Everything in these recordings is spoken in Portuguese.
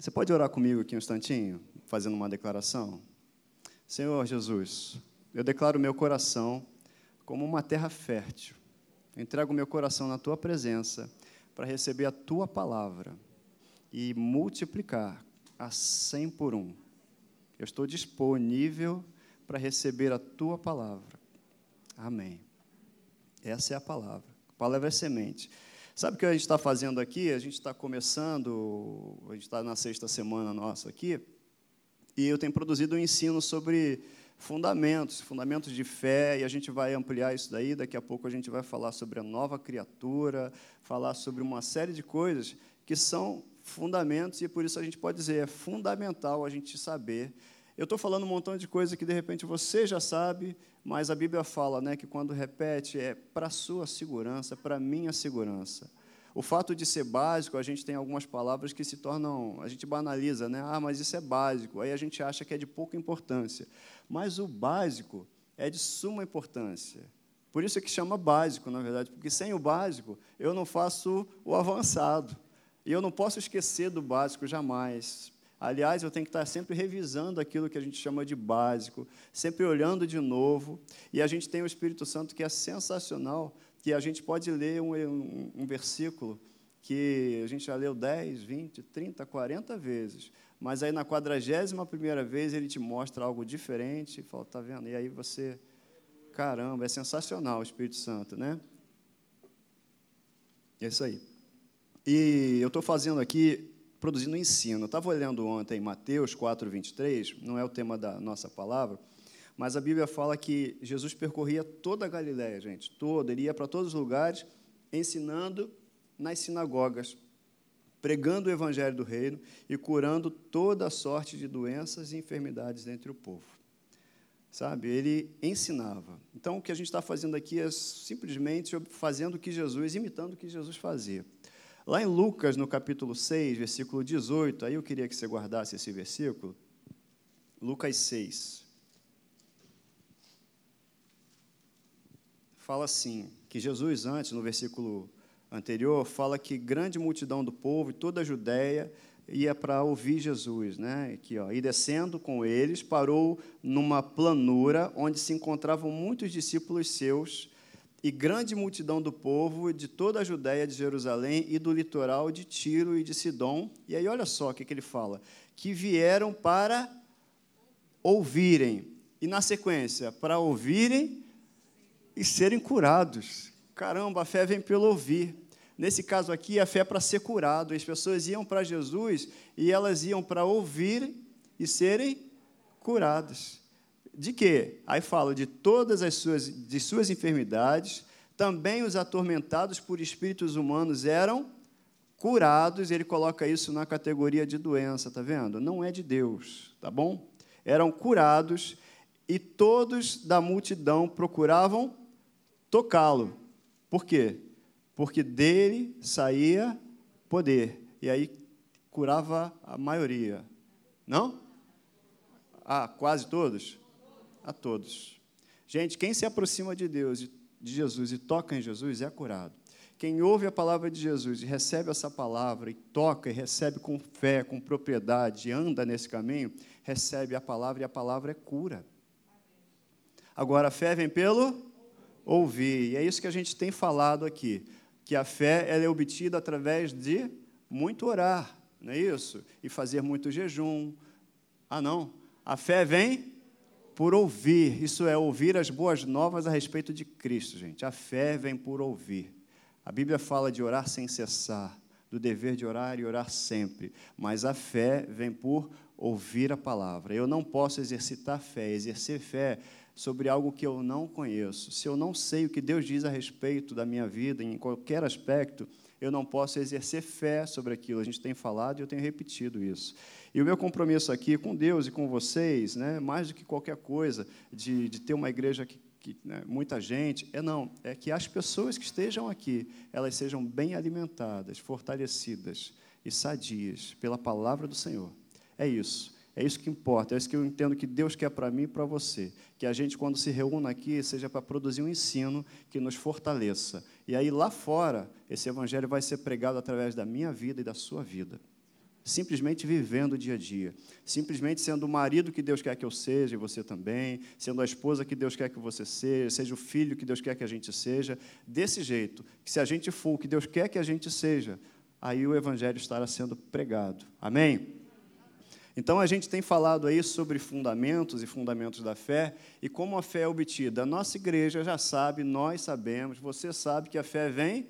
Você pode orar comigo aqui um instantinho, fazendo uma declaração? Senhor Jesus, eu declaro meu coração como uma terra fértil. Entrego meu coração na tua presença para receber a tua palavra e multiplicar a cem por um. Eu estou disponível para receber a tua palavra. Amém. Essa é a palavra. A palavra é semente. Sabe o que a gente está fazendo aqui? A gente está começando, a gente está na sexta semana nossa aqui, e eu tenho produzido um ensino sobre fundamentos, fundamentos de fé, e a gente vai ampliar isso daí. Daqui a pouco a gente vai falar sobre a nova criatura, falar sobre uma série de coisas que são fundamentos, e por isso a gente pode dizer, é fundamental a gente saber. Eu estou falando um montão de coisa que de repente você já sabe, mas a Bíblia fala né, que quando repete é para sua segurança, para minha segurança. O fato de ser básico, a gente tem algumas palavras que se tornam, a gente banaliza, né? Ah, mas isso é básico. Aí a gente acha que é de pouca importância. Mas o básico é de suma importância. Por isso é que chama básico, na verdade, porque sem o básico eu não faço o avançado. E eu não posso esquecer do básico jamais. Aliás, eu tenho que estar sempre revisando aquilo que a gente chama de básico, sempre olhando de novo. E a gente tem o Espírito Santo que é sensacional, que a gente pode ler um, um, um versículo que a gente já leu 10, 20, 30, 40 vezes, mas aí na quadragésima primeira vez ele te mostra algo diferente, e fala, tá vendo? E aí você, caramba, é sensacional o Espírito Santo, né? É isso aí. E eu estou fazendo aqui produzindo ensino. Eu estava olhando ontem Mateus 4, 23, não é o tema da nossa palavra, mas a Bíblia fala que Jesus percorria toda a Galiléia, gente, toda. Ele ia para todos os lugares, ensinando nas sinagogas, pregando o evangelho do reino e curando toda a sorte de doenças e enfermidades entre o povo. Sabe? Ele ensinava. Então, o que a gente está fazendo aqui é simplesmente fazendo o que Jesus, imitando o que Jesus fazia. Lá em Lucas, no capítulo 6, versículo 18, aí eu queria que você guardasse esse versículo. Lucas 6. Fala assim, que Jesus antes, no versículo anterior, fala que grande multidão do povo e toda a Judéia ia para ouvir Jesus, né? Aqui, ó, e descendo com eles, parou numa planura onde se encontravam muitos discípulos seus e grande multidão do povo de toda a Judéia de Jerusalém e do litoral de Tiro e de Sidom. E aí, olha só o que, que ele fala: que vieram para ouvirem. E na sequência, para ouvirem e serem curados. Caramba, a fé vem pelo ouvir. Nesse caso aqui, a fé é para ser curado. As pessoas iam para Jesus e elas iam para ouvir e serem curadas. De quê? Aí fala de todas as suas, de suas enfermidades, também os atormentados por espíritos humanos eram curados, ele coloca isso na categoria de doença, tá vendo? Não é de Deus, tá bom? Eram curados e todos da multidão procuravam tocá-lo. Por quê? Porque dele saía poder. E aí curava a maioria. Não? Ah, quase todos? A todos. Gente, quem se aproxima de Deus, de Jesus e toca em Jesus é curado. Quem ouve a palavra de Jesus e recebe essa palavra e toca e recebe com fé, com propriedade, anda nesse caminho, recebe a palavra e a palavra é cura. Agora, a fé vem pelo ouvir, e é isso que a gente tem falado aqui, que a fé é obtida através de muito orar, não é isso? E fazer muito jejum. Ah, não. A fé vem por ouvir, isso é, ouvir as boas novas a respeito de Cristo, gente. A fé vem por ouvir. A Bíblia fala de orar sem cessar, do dever de orar e orar sempre, mas a fé vem por ouvir a palavra. Eu não posso exercitar fé, exercer fé sobre algo que eu não conheço. Se eu não sei o que Deus diz a respeito da minha vida, em qualquer aspecto, eu não posso exercer fé sobre aquilo. A gente tem falado e eu tenho repetido isso. E o meu compromisso aqui com Deus e com vocês, né, mais do que qualquer coisa, de, de ter uma igreja que, que né, muita gente, é não, é que as pessoas que estejam aqui, elas sejam bem alimentadas, fortalecidas e sadias pela palavra do Senhor. É isso. É isso que importa, é isso que eu entendo que Deus quer para mim e para você. Que a gente, quando se reúna aqui, seja para produzir um ensino que nos fortaleça. E aí, lá fora, esse evangelho vai ser pregado através da minha vida e da sua vida. Simplesmente vivendo o dia a dia, simplesmente sendo o marido que Deus quer que eu seja e você também, sendo a esposa que Deus quer que você seja, seja o filho que Deus quer que a gente seja, desse jeito, que se a gente for o que Deus quer que a gente seja, aí o evangelho estará sendo pregado. Amém? Então a gente tem falado aí sobre fundamentos e fundamentos da fé e como a fé é obtida. A nossa igreja já sabe, nós sabemos, você sabe que a fé vem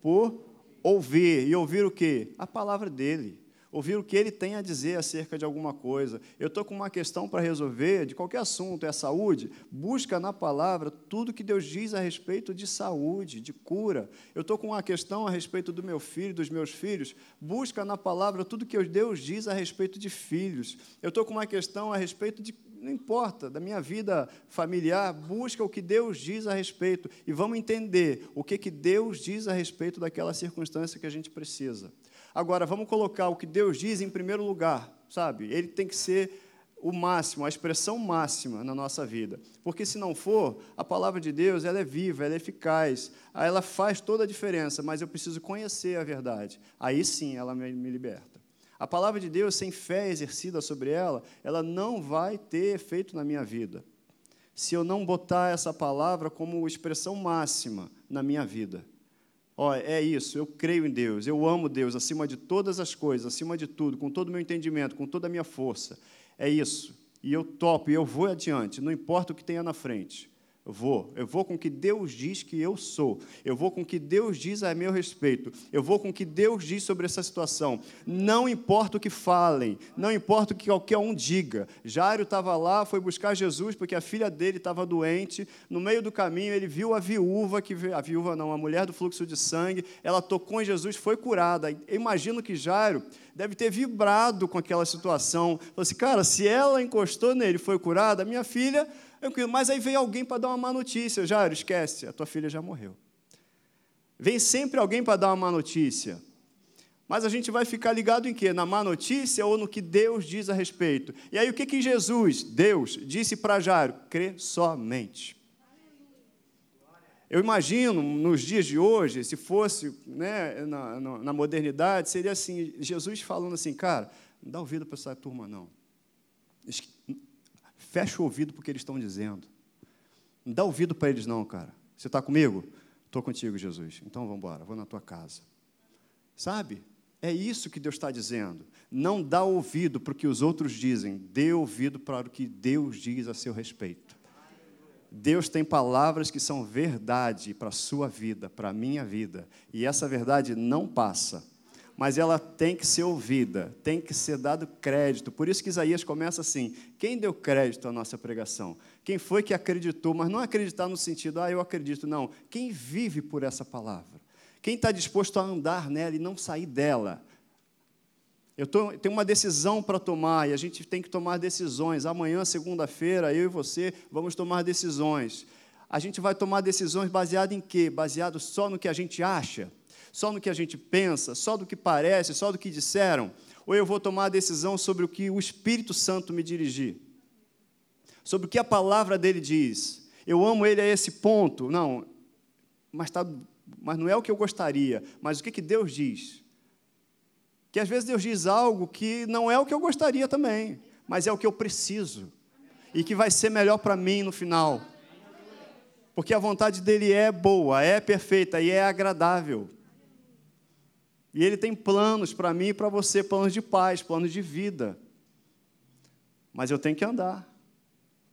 por ouvir. E ouvir o quê? A palavra dele ouvir o que ele tem a dizer acerca de alguma coisa. Eu estou com uma questão para resolver, de qualquer assunto, é saúde. Busca na palavra tudo que Deus diz a respeito de saúde, de cura. Eu estou com uma questão a respeito do meu filho, dos meus filhos. Busca na palavra tudo que Deus diz a respeito de filhos. Eu estou com uma questão a respeito de não importa, da minha vida familiar, busca o que Deus diz a respeito e vamos entender o que, que Deus diz a respeito daquela circunstância que a gente precisa. Agora, vamos colocar o que Deus diz em primeiro lugar, sabe? Ele tem que ser o máximo, a expressão máxima na nossa vida. Porque se não for, a palavra de Deus ela é viva, ela é eficaz, ela faz toda a diferença, mas eu preciso conhecer a verdade. Aí sim ela me, me liberta. A palavra de Deus, sem fé exercida sobre ela, ela não vai ter efeito na minha vida. Se eu não botar essa palavra como expressão máxima na minha vida. Ó, é isso, eu creio em Deus, eu amo Deus acima de todas as coisas, acima de tudo, com todo o meu entendimento, com toda a minha força. É isso. E eu topo, e eu vou adiante, não importa o que tenha na frente. Eu vou, eu vou com o que Deus diz que eu sou. Eu vou com o que Deus diz a meu respeito. Eu vou com o que Deus diz sobre essa situação. Não importa o que falem, não importa o que qualquer um diga. Jairo estava lá, foi buscar Jesus porque a filha dele estava doente. No meio do caminho, ele viu a viúva, que a viúva não, a mulher do fluxo de sangue. Ela tocou em Jesus, foi curada. Eu imagino que Jairo deve ter vibrado com aquela situação. Falou assim, cara, se ela encostou nele foi curada, minha filha Tranquilo. Mas aí vem alguém para dar uma má notícia. Jairo, esquece, a tua filha já morreu. Vem sempre alguém para dar uma má notícia. Mas a gente vai ficar ligado em quê? Na má notícia ou no que Deus diz a respeito? E aí o que, que Jesus, Deus, disse para Jairo? Crê somente. Eu imagino, nos dias de hoje, se fosse né, na, na, modernidade, seria assim, Jesus falando assim, cara, não dá ouvido para essa turma, não. Fecha o ouvido porque eles estão dizendo. Não dá ouvido para eles, não, cara. Você está comigo? Estou contigo, Jesus. Então vamos embora, vou na tua casa. Sabe? É isso que Deus está dizendo. Não dá ouvido para o que os outros dizem, dê ouvido para o que Deus diz a seu respeito. Deus tem palavras que são verdade para a sua vida, para a minha vida, e essa verdade não passa mas ela tem que ser ouvida, tem que ser dado crédito. Por isso que Isaías começa assim: quem deu crédito à nossa pregação? Quem foi que acreditou, mas não acreditar no sentido, ah, eu acredito, não. Quem vive por essa palavra? Quem está disposto a andar nela e não sair dela? Eu tô, tenho uma decisão para tomar e a gente tem que tomar decisões. Amanhã, segunda-feira, eu e você vamos tomar decisões. A gente vai tomar decisões baseado em quê? Baseado só no que a gente acha? Só no que a gente pensa, só do que parece, só do que disseram? Ou eu vou tomar a decisão sobre o que o Espírito Santo me dirigir? Sobre o que a palavra dele diz? Eu amo ele a esse ponto? Não, mas, tá, mas não é o que eu gostaria, mas o que, que Deus diz? Que às vezes Deus diz algo que não é o que eu gostaria também, mas é o que eu preciso e que vai ser melhor para mim no final. Porque a vontade dele é boa, é perfeita e é agradável. E Ele tem planos para mim e para você, planos de paz, planos de vida. Mas eu tenho que andar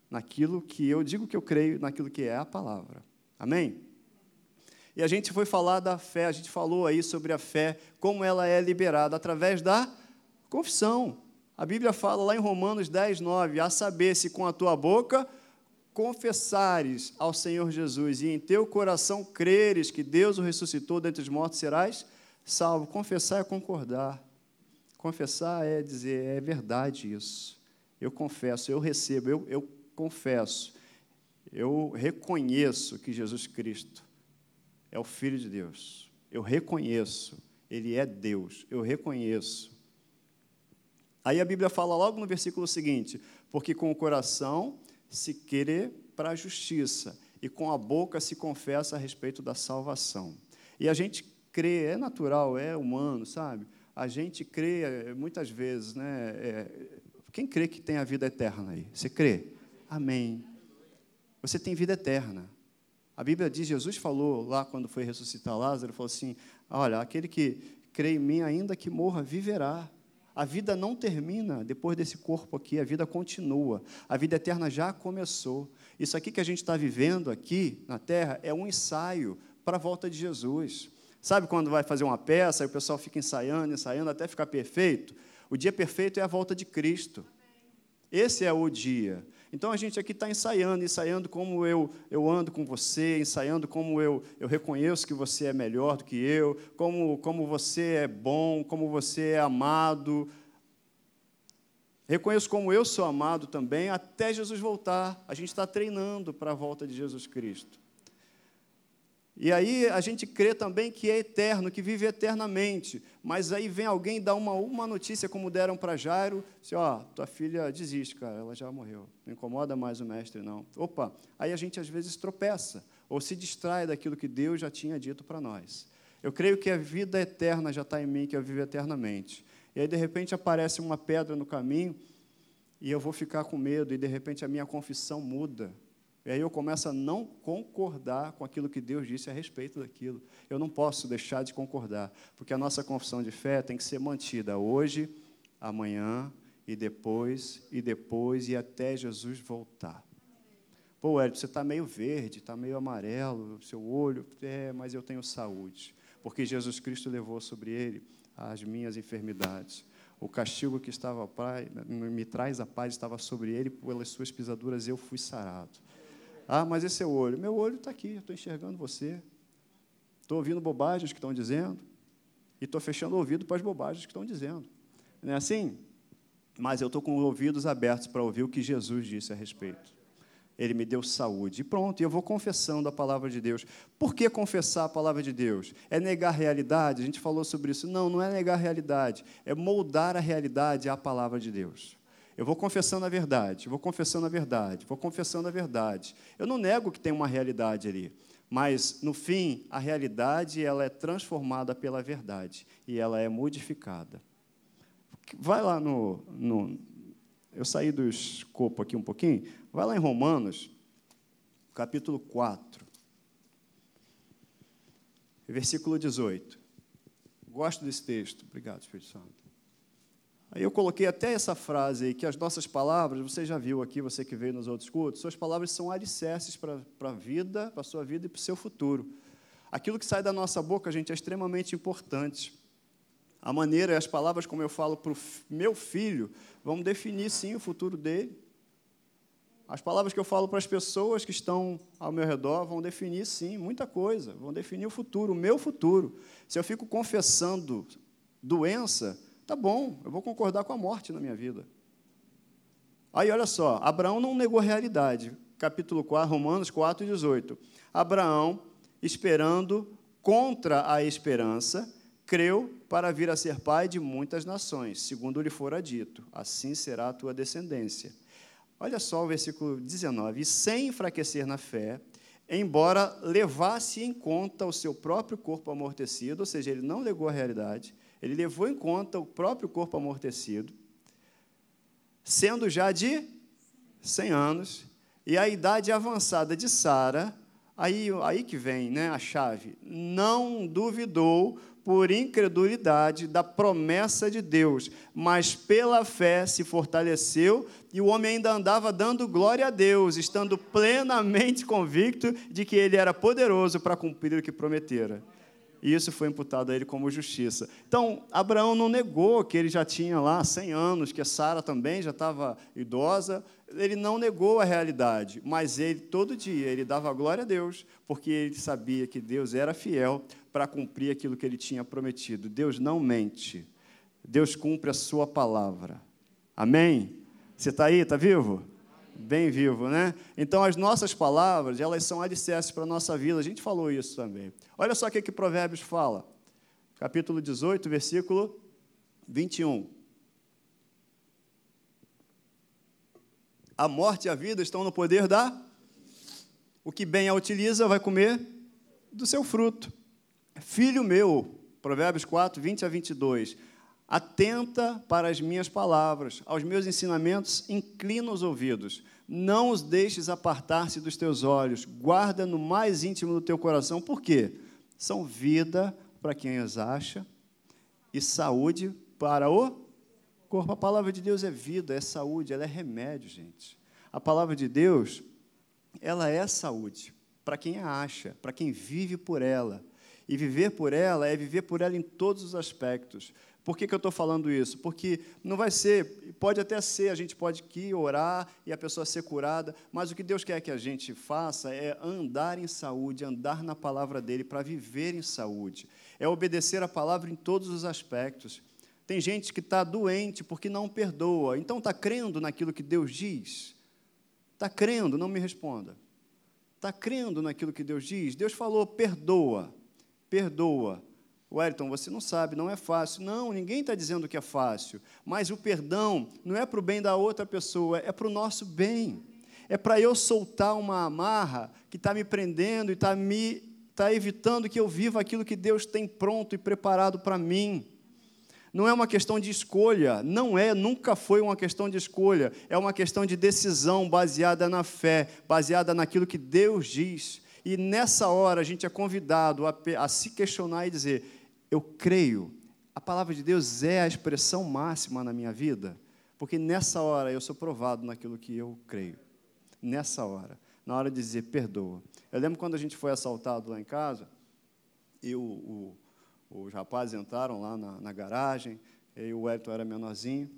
naquilo que eu digo que eu creio, naquilo que é a palavra. Amém? E a gente foi falar da fé, a gente falou aí sobre a fé, como ela é liberada através da confissão. A Bíblia fala lá em Romanos 10, 9, a saber se com a tua boca confessares ao Senhor Jesus e em teu coração creres que Deus o ressuscitou dentre os mortos, serás salvo. Confessar é concordar. Confessar é dizer, é verdade isso. Eu confesso, eu recebo, eu, eu confesso. Eu reconheço que Jesus Cristo é o Filho de Deus. Eu reconheço, Ele é Deus. Eu reconheço. Aí a Bíblia fala logo no versículo seguinte: porque com o coração se crê para a justiça, e com a boca se confessa a respeito da salvação. E a gente crê, é natural, é humano, sabe? a gente crê eh, muitas vezes, né? É, quem crê que tem a vida eterna aí? Você crê? Amém. Você tem vida eterna. A Bíblia diz, Jesus falou lá quando foi ressuscitar Lázaro, falou assim: Olha, aquele que crê em mim, ainda que morra, viverá. A vida não termina depois desse corpo aqui, a vida continua. A vida eterna já começou. Isso aqui que a gente está vivendo aqui na terra é um ensaio para a volta de Jesus. Sabe quando vai fazer uma peça e o pessoal fica ensaiando, ensaiando até ficar perfeito? O dia perfeito é a volta de Cristo. Esse é o dia. Então a gente aqui está ensaiando, ensaiando como eu, eu ando com você, ensaiando como eu, eu reconheço que você é melhor do que eu, como, como você é bom, como você é amado. Reconheço como eu sou amado também, até Jesus voltar. A gente está treinando para a volta de Jesus Cristo. E aí a gente crê também que é eterno, que vive eternamente. Mas aí vem alguém dar uma, uma notícia, como deram para Jairo, assim, ó, tua filha desiste, cara, ela já morreu. Não incomoda mais o mestre, não. Opa, aí a gente às vezes tropeça, ou se distrai daquilo que Deus já tinha dito para nós. Eu creio que a vida eterna já está em mim, que eu vivo eternamente. E aí, de repente, aparece uma pedra no caminho, e eu vou ficar com medo, e de repente a minha confissão muda. E aí eu começo a não concordar com aquilo que Deus disse a respeito daquilo. Eu não posso deixar de concordar, porque a nossa confissão de fé tem que ser mantida hoje, amanhã e depois, e depois, e até Jesus voltar. Pô, Hélio, você está meio verde, está meio amarelo, seu olho, é, mas eu tenho saúde, porque Jesus Cristo levou sobre ele as minhas enfermidades. O castigo que estava me traz a paz estava sobre ele, pelas suas pisaduras eu fui sarado. Ah, mas esse é o olho. Meu olho está aqui, estou enxergando você. Estou ouvindo bobagens que estão dizendo. E estou fechando o ouvido para as bobagens que estão dizendo. Não é assim? Mas eu estou com os ouvidos abertos para ouvir o que Jesus disse a respeito. Ele me deu saúde. E pronto, eu vou confessando a palavra de Deus. Por que confessar a palavra de Deus? É negar a realidade? A gente falou sobre isso. Não, não é negar a realidade. É moldar a realidade à palavra de Deus. Eu vou confessando a verdade, vou confessando a verdade, vou confessando a verdade. Eu não nego que tem uma realidade ali, mas no fim a realidade ela é transformada pela verdade e ela é modificada. Vai lá no, no eu saí do escopo aqui um pouquinho, vai lá em Romanos, capítulo 4, versículo 18. Gosto desse texto. Obrigado, Espírito Santo. Aí eu coloquei até essa frase aí, que as nossas palavras, você já viu aqui, você que veio nos outros cultos, suas palavras são alicerces para a vida, para a sua vida e para o seu futuro. Aquilo que sai da nossa boca, gente, é extremamente importante. A maneira e as palavras como eu falo para o meu filho vão definir, sim, o futuro dele. As palavras que eu falo para as pessoas que estão ao meu redor vão definir, sim, muita coisa. Vão definir o futuro, o meu futuro. Se eu fico confessando doença, Tá bom, eu vou concordar com a morte na minha vida. Aí, olha só, Abraão não negou a realidade. Capítulo 4, Romanos 4, 18. Abraão, esperando contra a esperança, creu para vir a ser pai de muitas nações, segundo lhe fora dito: assim será a tua descendência. Olha só o versículo 19: e sem enfraquecer na fé, embora levasse em conta o seu próprio corpo amortecido, ou seja, ele não negou a realidade, ele levou em conta o próprio corpo amortecido, sendo já de 100 anos, e a idade avançada de Sara, aí, aí que vem né, a chave, não duvidou por incredulidade da promessa de Deus, mas pela fé se fortaleceu e o homem ainda andava dando glória a Deus, estando plenamente convicto de que ele era poderoso para cumprir o que prometera e isso foi imputado a ele como justiça. Então, Abraão não negou que ele já tinha lá 100 anos, que a Sara também já estava idosa, ele não negou a realidade, mas ele, todo dia, ele dava glória a Deus, porque ele sabia que Deus era fiel para cumprir aquilo que ele tinha prometido. Deus não mente, Deus cumpre a sua palavra. Amém? Você está aí, está vivo? Bem vivo, né? Então as nossas palavras, elas são alicerces para a nossa vida. A gente falou isso também. Olha só o que, que Provérbios fala. Capítulo 18, versículo 21. A morte e a vida estão no poder da. O que bem a utiliza vai comer do seu fruto. Filho meu, Provérbios 4, 20 a 22. Atenta para as minhas palavras, aos meus ensinamentos, inclina os ouvidos. Não os deixes apartar-se dos teus olhos, guarda no mais íntimo do teu coração. Por quê? São vida para quem as acha e saúde para o corpo. A palavra de Deus é vida, é saúde, ela é remédio, gente. A palavra de Deus, ela é saúde para quem a acha, para quem vive por ela. E viver por ela é viver por ela em todos os aspectos. Por que, que eu estou falando isso? Porque não vai ser, pode até ser, a gente pode aqui orar e a pessoa ser curada, mas o que Deus quer que a gente faça é andar em saúde, andar na palavra dele para viver em saúde. É obedecer a palavra em todos os aspectos. Tem gente que está doente porque não perdoa. Então está crendo naquilo que Deus diz? Está crendo? Não me responda. Está crendo naquilo que Deus diz? Deus falou: perdoa, perdoa. Wellington, você não sabe, não é fácil. Não, ninguém está dizendo que é fácil. Mas o perdão não é para o bem da outra pessoa, é para o nosso bem. É para eu soltar uma amarra que está me prendendo e está me está evitando que eu viva aquilo que Deus tem pronto e preparado para mim. Não é uma questão de escolha, não é, nunca foi uma questão de escolha, é uma questão de decisão baseada na fé, baseada naquilo que Deus diz. E nessa hora a gente é convidado a, a se questionar e dizer: eu creio. A palavra de Deus é a expressão máxima na minha vida, porque nessa hora eu sou provado naquilo que eu creio. Nessa hora, na hora de dizer perdoa. Eu lembro quando a gente foi assaltado lá em casa, e o, o, os rapazes entraram lá na, na garagem, e o Wellington era menorzinho,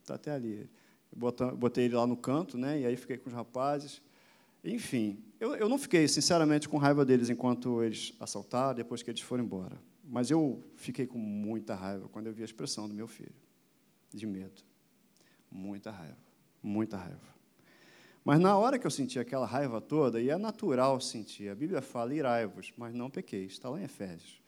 está até ali. Botei ele lá no canto, né, e aí fiquei com os rapazes. Enfim, eu, eu não fiquei, sinceramente, com raiva deles enquanto eles assaltaram, depois que eles foram embora. Mas eu fiquei com muita raiva quando eu vi a expressão do meu filho, de medo. Muita raiva, muita raiva. Mas na hora que eu senti aquela raiva toda, e é natural sentir, a Bíblia fala irai-vos, mas não pequeis, está lá em Efésios.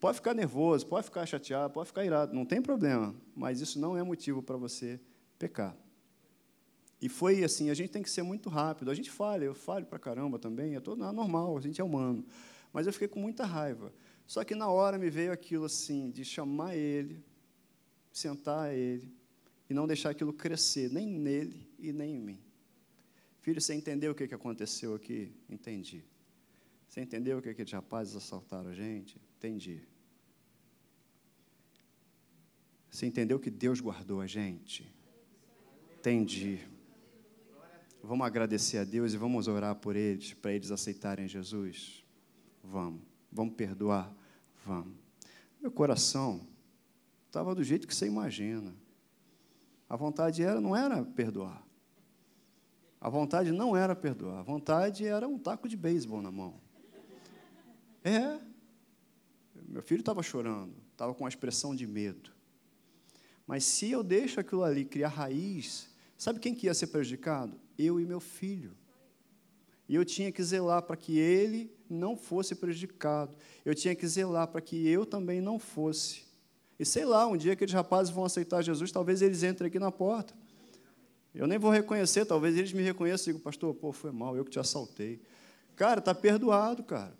Pode ficar nervoso, pode ficar chateado, pode ficar irado, não tem problema, mas isso não é motivo para você pecar. E foi assim, a gente tem que ser muito rápido. A gente falha, eu falho para caramba também, é, todo, é normal, a gente é humano. Mas eu fiquei com muita raiva. Só que na hora me veio aquilo assim, de chamar ele, sentar ele, e não deixar aquilo crescer, nem nele e nem em mim. Filho, você entendeu o que aconteceu aqui? Entendi. Você entendeu o que aqueles rapazes assaltaram a gente? Entendi. Você entendeu que Deus guardou a gente? Entendi. Vamos agradecer a Deus e vamos orar por eles, para eles aceitarem Jesus? Vamos. Vamos perdoar? Vamos. Meu coração estava do jeito que você imagina. A vontade era, não era perdoar. A vontade não era perdoar. A vontade era um taco de beisebol na mão. É. Meu filho estava chorando, estava com uma expressão de medo. Mas se eu deixo aquilo ali criar raiz, sabe quem que ia ser prejudicado? Eu e meu filho. E eu tinha que zelar para que ele não fosse prejudicado. Eu tinha que zelar para que eu também não fosse. E sei lá, um dia aqueles rapazes vão aceitar Jesus, talvez eles entrem aqui na porta. Eu nem vou reconhecer, talvez eles me reconheçam e digam, pastor, pô, foi mal, eu que te assaltei. Cara, está perdoado, cara.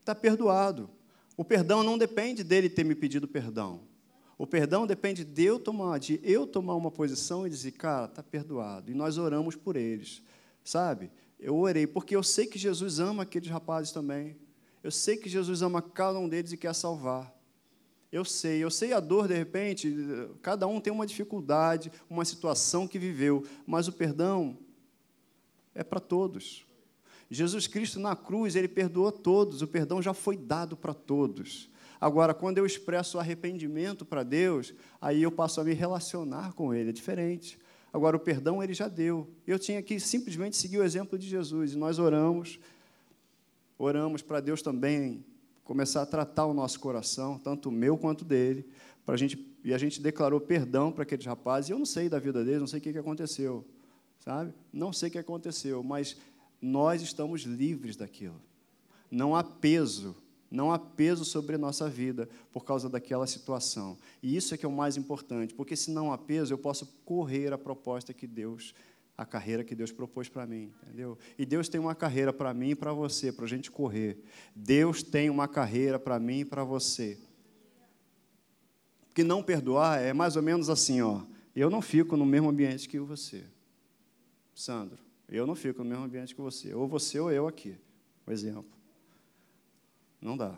Está perdoado. O perdão não depende dele ter me pedido perdão. O perdão depende de eu tomar, de eu tomar uma posição e dizer, cara, está perdoado. E nós oramos por eles sabe? Eu orei, porque eu sei que Jesus ama aqueles rapazes também. Eu sei que Jesus ama cada um deles e quer salvar. Eu sei, eu sei a dor, de repente, cada um tem uma dificuldade, uma situação que viveu, mas o perdão é para todos. Jesus Cristo na cruz, ele perdoou todos, o perdão já foi dado para todos. Agora, quando eu expresso arrependimento para Deus, aí eu passo a me relacionar com Ele, é diferente. Agora, o perdão ele já deu. Eu tinha que simplesmente seguir o exemplo de Jesus. E nós oramos, oramos para Deus também começar a tratar o nosso coração, tanto o meu quanto dele, para a gente, e a gente declarou perdão para aqueles rapazes. Eu não sei da vida deles, não sei o que aconteceu, sabe? Não sei o que aconteceu, mas nós estamos livres daquilo. Não há peso não há peso sobre a nossa vida por causa daquela situação. E isso é que é o mais importante, porque se não há peso, eu posso correr a proposta que Deus, a carreira que Deus propôs para mim, entendeu? E Deus tem uma carreira para mim e para você, para a gente correr. Deus tem uma carreira para mim e para você. Porque não perdoar é mais ou menos assim, ó. Eu não fico no mesmo ambiente que você. Sandro, eu não fico no mesmo ambiente que você. Ou você ou eu aqui. Um exemplo. Não dá.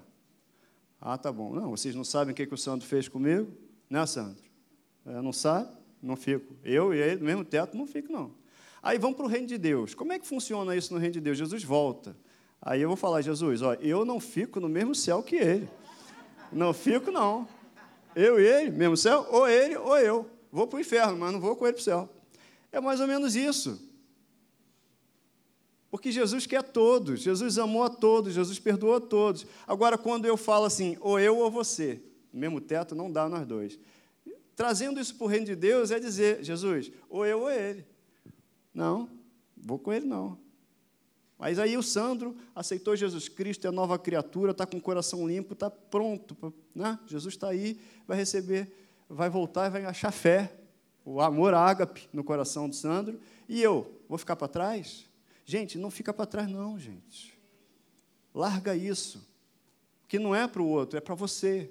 Ah, tá bom. Não, vocês não sabem o que, que o Sandro fez comigo? Né, Sandro? Não sabe? Não fico. Eu e ele, no mesmo teto, não fico, não. Aí vamos para o reino de Deus. Como é que funciona isso no reino de Deus? Jesus volta. Aí eu vou falar, Jesus, ó, eu não fico no mesmo céu que ele. Não fico, não. Eu e ele, mesmo céu, ou ele ou eu. Vou para o inferno, mas não vou com ele para o céu. É mais ou menos isso. Porque Jesus quer todos, Jesus amou a todos, Jesus perdoou a todos. Agora, quando eu falo assim, ou eu ou você, mesmo teto, não dá nós dois. Trazendo isso para o reino de Deus é dizer, Jesus, ou eu ou ele. Não, vou com ele não. Mas aí o Sandro aceitou Jesus Cristo, é nova criatura, está com o coração limpo, está pronto. Né? Jesus está aí, vai receber, vai voltar e vai achar fé, o amor ágape no coração do Sandro. E eu, vou ficar para trás? Gente, não fica para trás, não, gente. Larga isso. Que não é para o outro, é para você.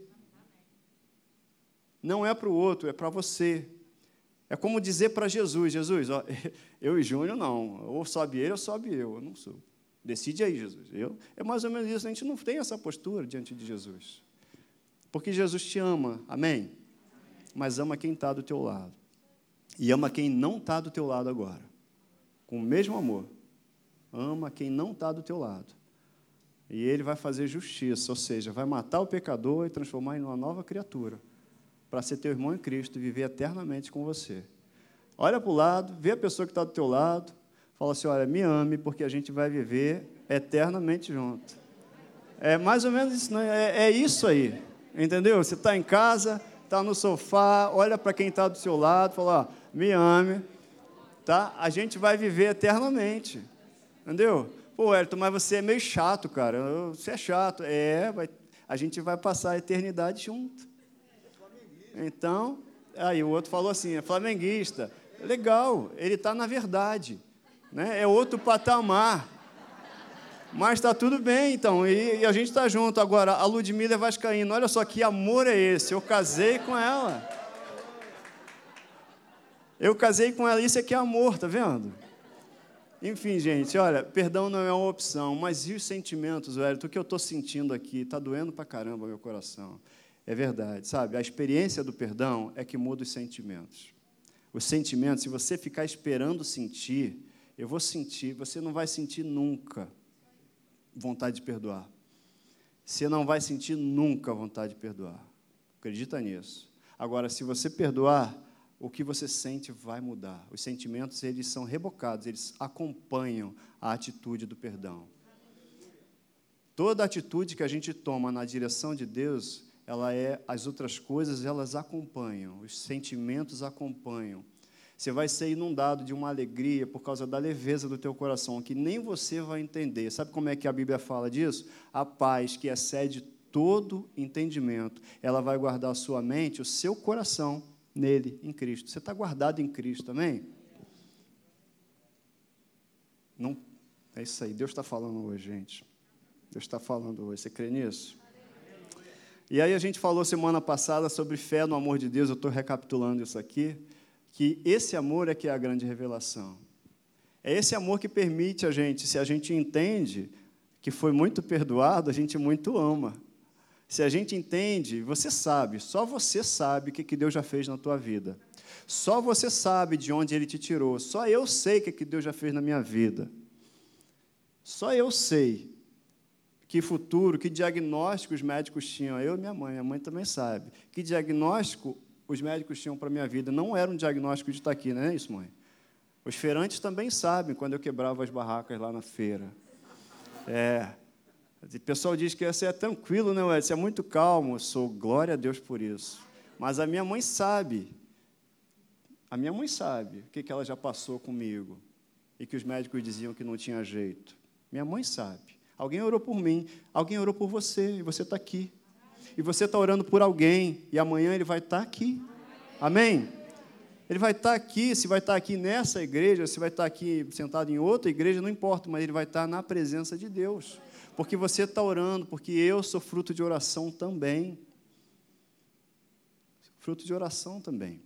Não é para o outro, é para você. É como dizer para Jesus: Jesus, ó, eu e Júnior não, ou sobe ele ou sobe eu, eu não sou. Decide aí, Jesus. Eu, é mais ou menos isso, a gente não tem essa postura diante de Jesus. Porque Jesus te ama, amém? Mas ama quem está do teu lado. E ama quem não está do teu lado agora. Com o mesmo amor. Ama quem não está do teu lado. E ele vai fazer justiça, ou seja, vai matar o pecador e transformar em uma nova criatura para ser teu irmão em Cristo e viver eternamente com você. Olha para o lado, vê a pessoa que está do teu lado, fala assim, olha, me ame, porque a gente vai viver eternamente junto. É mais ou menos isso, né? é, é isso aí, entendeu? Você está em casa, está no sofá, olha para quem está do seu lado, fala, ó, me ame, tá? A gente vai viver eternamente, entendeu? Pô, Elton, mas você é meio chato, cara. Você é chato. É, vai, a gente vai passar a eternidade junto. Então, aí o outro falou assim, é flamenguista. Legal, ele está na verdade. Né? É outro patamar. Mas está tudo bem, então, e, e a gente está junto. Agora, a Ludmilla é vascaína. Olha só que amor é esse. Eu casei com ela. Eu casei com ela. Isso aqui é amor, tá vendo? Enfim, gente, olha, perdão não é uma opção, mas e os sentimentos, velho? O que eu estou sentindo aqui? Está doendo para caramba meu coração. É verdade, sabe? A experiência do perdão é que muda os sentimentos. Os sentimentos, se você ficar esperando sentir, eu vou sentir, você não vai sentir nunca vontade de perdoar. Você não vai sentir nunca vontade de perdoar. Acredita nisso. Agora, se você perdoar, o que você sente vai mudar. Os sentimentos, eles são rebocados, eles acompanham a atitude do perdão. Toda atitude que a gente toma na direção de Deus, ela é as outras coisas, elas acompanham, os sentimentos acompanham. Você vai ser inundado de uma alegria por causa da leveza do teu coração, que nem você vai entender. Sabe como é que a Bíblia fala disso? A paz que excede todo entendimento, ela vai guardar a sua mente, o seu coração nele, em Cristo. Você está guardado em Cristo, amém? Não, é isso aí. Deus está falando hoje, gente. Deus está falando hoje. Você crê nisso? E aí a gente falou semana passada sobre fé no amor de Deus, eu estou recapitulando isso aqui, que esse amor é que é a grande revelação. É esse amor que permite a gente, se a gente entende que foi muito perdoado, a gente muito ama. Se a gente entende, você sabe, só você sabe o que Deus já fez na tua vida. Só você sabe de onde Ele te tirou. Só eu sei o que Deus já fez na minha vida. Só eu sei que futuro, que diagnóstico os médicos tinham. Eu e minha mãe, minha mãe também sabe. Que diagnóstico os médicos tinham para a minha vida. Não era um diagnóstico de estar aqui, não é isso, mãe? Os feirantes também sabem quando eu quebrava as barracas lá na feira. É. O pessoal diz que você é tranquilo, né, Você é muito calmo. Eu sou, glória a Deus por isso. Mas a minha mãe sabe. A minha mãe sabe o que, ela já passou comigo. E que os médicos diziam que não tinha jeito. Minha mãe sabe. Alguém orou por mim, alguém orou por você, e você está aqui. E você está orando por alguém, e amanhã ele vai estar tá aqui. Amém? Ele vai estar tá aqui, se vai estar tá aqui nessa igreja, se vai estar aqui sentado em outra igreja, não importa, mas ele vai estar na presença de Deus. Porque você está orando, porque eu sou fruto de oração também. Fruto de oração também.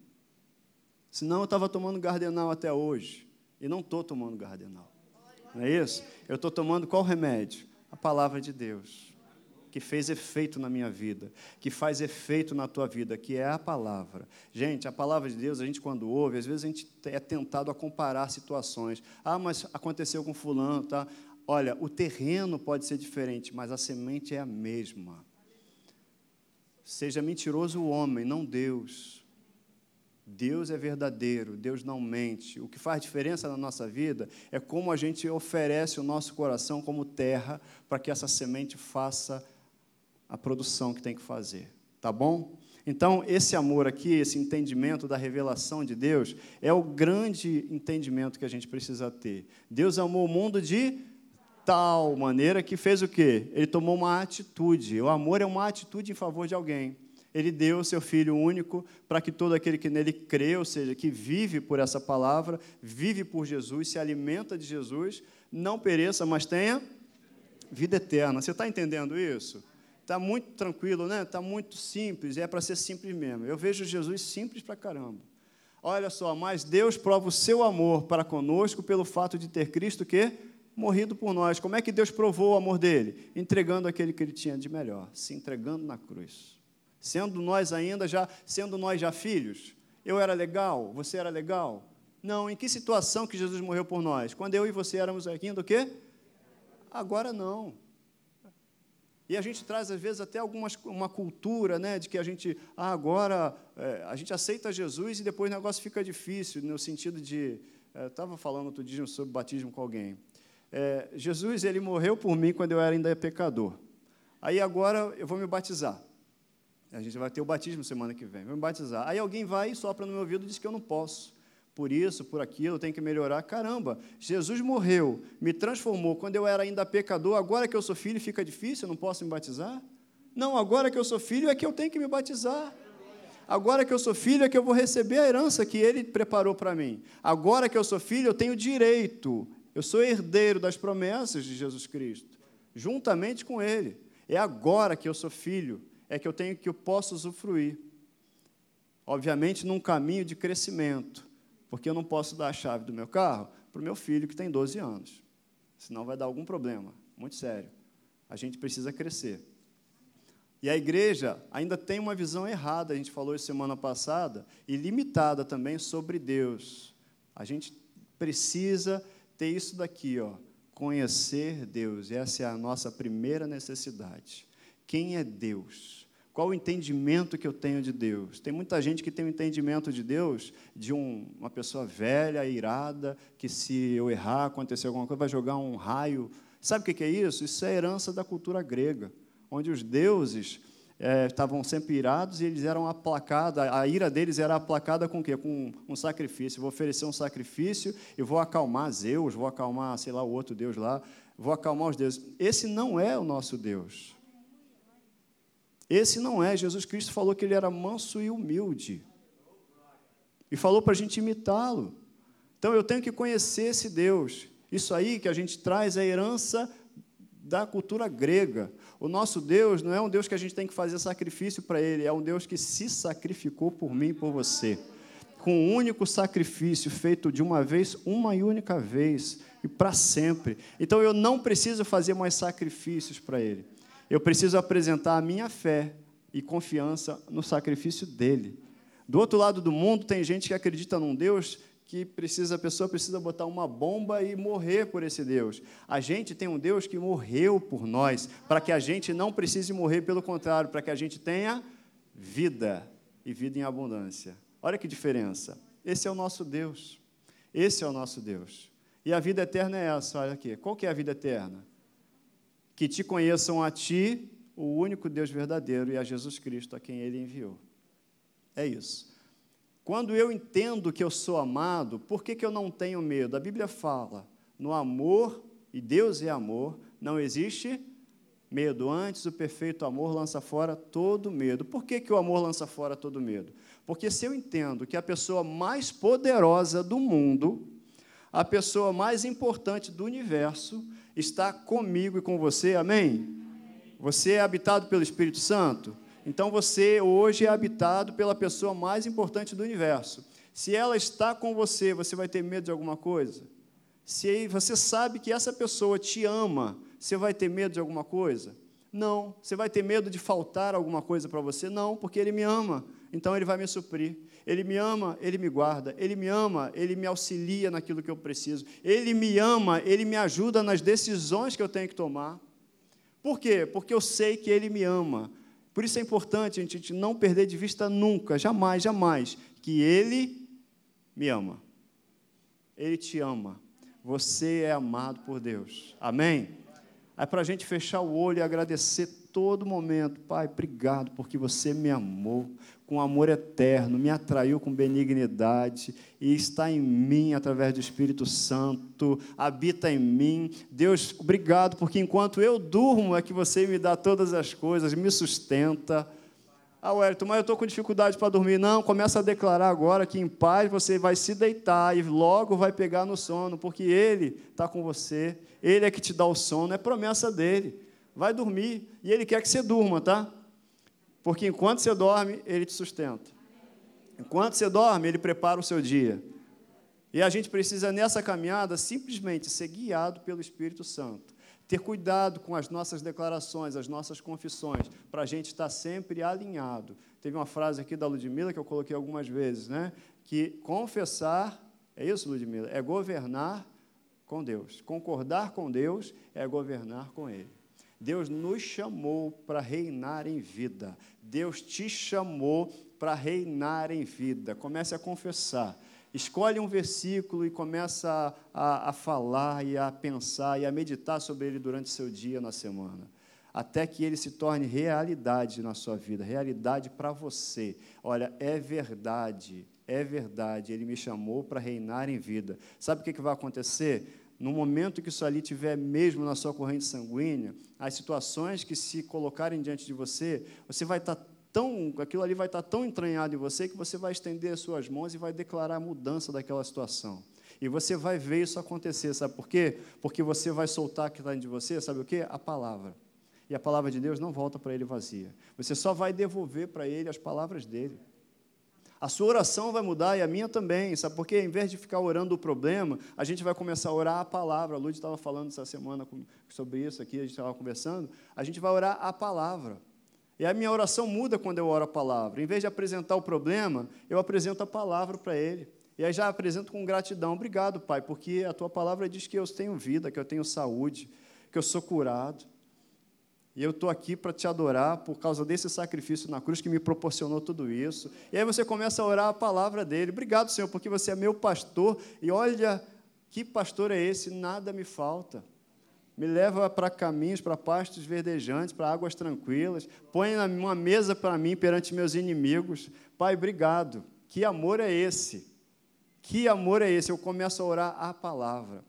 Senão eu estava tomando gardenal até hoje. E não estou tomando gardenal. Não é isso? Eu estou tomando qual remédio? A palavra de Deus. Que fez efeito na minha vida, que faz efeito na tua vida, que é a palavra. Gente, a palavra de Deus, a gente quando ouve, às vezes a gente é tentado a comparar situações. Ah, mas aconteceu com fulano, tá? Olha, o terreno pode ser diferente, mas a semente é a mesma. Seja mentiroso o homem, não Deus. Deus é verdadeiro, Deus não mente. O que faz diferença na nossa vida é como a gente oferece o nosso coração como terra para que essa semente faça a produção que tem que fazer. Tá bom? Então, esse amor aqui, esse entendimento da revelação de Deus, é o grande entendimento que a gente precisa ter. Deus amou o mundo de tal maneira que fez o quê? Ele tomou uma atitude. O amor é uma atitude em favor de alguém. Ele deu o seu Filho único para que todo aquele que nele crê, ou seja, que vive por essa palavra, vive por Jesus, se alimenta de Jesus, não pereça, mas tenha vida eterna. Você está entendendo isso? Está muito tranquilo, né? Está muito simples, é para ser simples mesmo. Eu vejo Jesus simples para caramba. Olha só, mas Deus prova o seu amor para conosco pelo fato de ter Cristo que morrido por nós. Como é que Deus provou o amor dele? Entregando aquele que ele tinha de melhor, se entregando na cruz. Sendo nós ainda já, sendo nós já filhos, eu era legal, você era legal? Não, em que situação que Jesus morreu por nós? Quando eu e você éramos ainda o quê? Agora não. E a gente traz, às vezes, até algumas, uma cultura né, de que a gente, ah, agora, é, a gente aceita Jesus e depois o negócio fica difícil, no sentido de. É, estava falando outro dia sobre batismo com alguém. É, Jesus ele morreu por mim quando eu era ainda pecador. Aí agora eu vou me batizar. A gente vai ter o batismo semana que vem. Vou me batizar. Aí alguém vai e sopra no meu ouvido e diz que eu não posso. Por isso, por aquilo, tem que melhorar. Caramba, Jesus morreu, me transformou quando eu era ainda pecador. Agora que eu sou filho, fica difícil, eu não posso me batizar? Não, agora que eu sou filho é que eu tenho que me batizar. Agora que eu sou filho é que eu vou receber a herança que ele preparou para mim. Agora que eu sou filho, eu tenho direito eu sou herdeiro das promessas de Jesus Cristo, juntamente com Ele. É agora que eu sou filho, é que eu tenho que eu posso usufruir. Obviamente, num caminho de crescimento, porque eu não posso dar a chave do meu carro para o meu filho que tem 12 anos, senão vai dar algum problema, muito sério. A gente precisa crescer. E a igreja ainda tem uma visão errada, a gente falou isso semana passada, e limitada também sobre Deus. A gente precisa ter isso daqui, ó, conhecer Deus. Essa é a nossa primeira necessidade. Quem é Deus? Qual o entendimento que eu tenho de Deus? Tem muita gente que tem um entendimento de Deus de um, uma pessoa velha, irada, que se eu errar, acontecer alguma coisa, vai jogar um raio. Sabe o que é isso? Isso é herança da cultura grega, onde os deuses é, estavam sempre irados e eles eram aplacados, a ira deles era aplacada com o quê? Com um sacrifício. vou oferecer um sacrifício e vou acalmar Zeus, vou acalmar, sei lá, o outro Deus lá, vou acalmar os deuses. Esse não é o nosso Deus. Esse não é. Jesus Cristo falou que ele era manso e humilde. E falou para a gente imitá-lo. Então eu tenho que conhecer esse Deus. Isso aí que a gente traz é herança da cultura grega. O nosso Deus não é um Deus que a gente tem que fazer sacrifício para Ele, é um Deus que se sacrificou por mim e por você. Com um único sacrifício feito de uma vez, uma e única vez, e para sempre. Então eu não preciso fazer mais sacrifícios para Ele. Eu preciso apresentar a minha fé e confiança no sacrifício dele. Do outro lado do mundo, tem gente que acredita num Deus que precisa, a pessoa precisa botar uma bomba e morrer por esse Deus. A gente tem um Deus que morreu por nós, para que a gente não precise morrer, pelo contrário, para que a gente tenha vida e vida em abundância. Olha que diferença. Esse é o nosso Deus. Esse é o nosso Deus. E a vida eterna é essa, olha aqui. Qual que é a vida eterna? Que te conheçam a ti, o único Deus verdadeiro, e a Jesus Cristo, a quem ele enviou. É isso. Quando eu entendo que eu sou amado, por que, que eu não tenho medo? A Bíblia fala: no amor, e Deus é amor, não existe medo. Antes, o perfeito amor lança fora todo medo. Por que, que o amor lança fora todo medo? Porque se eu entendo que a pessoa mais poderosa do mundo, a pessoa mais importante do universo, está comigo e com você, amém? Você é habitado pelo Espírito Santo? Então você hoje é habitado pela pessoa mais importante do universo. Se ela está com você, você vai ter medo de alguma coisa? Se você sabe que essa pessoa te ama, você vai ter medo de alguma coisa? Não. Você vai ter medo de faltar alguma coisa para você? Não, porque ele me ama, então ele vai me suprir. Ele me ama, ele me guarda. Ele me ama, ele me auxilia naquilo que eu preciso. Ele me ama, ele me ajuda nas decisões que eu tenho que tomar. Por quê? Porque eu sei que ele me ama. Por isso é importante a gente não perder de vista nunca, jamais, jamais, que ele me ama. Ele te ama. Você é amado por Deus. Amém? É para a gente fechar o olho e agradecer todo momento. Pai, obrigado porque você me amou com amor eterno, me atraiu com benignidade e está em mim através do Espírito Santo, habita em mim. Deus, obrigado porque enquanto eu durmo é que você me dá todas as coisas, me sustenta. Ah, Wellington, mas eu estou com dificuldade para dormir. Não, começa a declarar agora que em paz você vai se deitar e logo vai pegar no sono, porque Ele está com você, Ele é que te dá o sono, é promessa dele. Vai dormir e Ele quer que você durma, tá? Porque enquanto você dorme, Ele te sustenta. Enquanto você dorme, Ele prepara o seu dia. E a gente precisa, nessa caminhada, simplesmente ser guiado pelo Espírito Santo ter cuidado com as nossas declarações, as nossas confissões, para a gente estar sempre alinhado. Teve uma frase aqui da Ludmilla que eu coloquei algumas vezes, né? Que confessar, é isso, Ludmilla? É governar com Deus. Concordar com Deus é governar com Ele. Deus nos chamou para reinar em vida. Deus te chamou para reinar em vida. Comece a confessar escolhe um versículo e começa a, a, falar e a pensar e a meditar sobre ele durante seu dia na semana, até que ele se torne realidade na sua vida, realidade para você. Olha, é verdade, é verdade, ele me chamou para reinar em vida. Sabe o que, que vai acontecer? No momento que isso ali tiver mesmo na sua corrente sanguínea, as situações que se colocarem diante de você, você vai estar tão, aquilo ali vai estar tão entranhado em você que você vai estender as suas mãos e vai declarar a mudança daquela situação. E você vai ver isso acontecer, sabe por quê? Porque você vai soltar aquilo dentro de você, sabe o quê? A palavra. E a palavra de Deus não volta para ele vazia. Você só vai devolver para ele as palavras dele. A sua oração vai mudar e a minha também, sabe? Porque em vez de ficar orando o problema, a gente vai começar a orar a palavra. A Lud estava falando essa semana sobre isso aqui, a gente estava conversando. A gente vai orar a palavra. E a minha oração muda quando eu oro a palavra. Em vez de apresentar o problema, eu apresento a palavra para ele. E aí já apresento com gratidão. Obrigado, Pai, porque a tua palavra diz que eu tenho vida, que eu tenho saúde, que eu sou curado. E eu estou aqui para te adorar por causa desse sacrifício na cruz que me proporcionou tudo isso. E aí você começa a orar a palavra dele. Obrigado, Senhor, porque você é meu pastor. E olha, que pastor é esse? Nada me falta me leva para caminhos, para pastos verdejantes, para águas tranquilas, põe uma mesa para mim perante meus inimigos. Pai, obrigado. Que amor é esse? Que amor é esse? Eu começo a orar a palavra.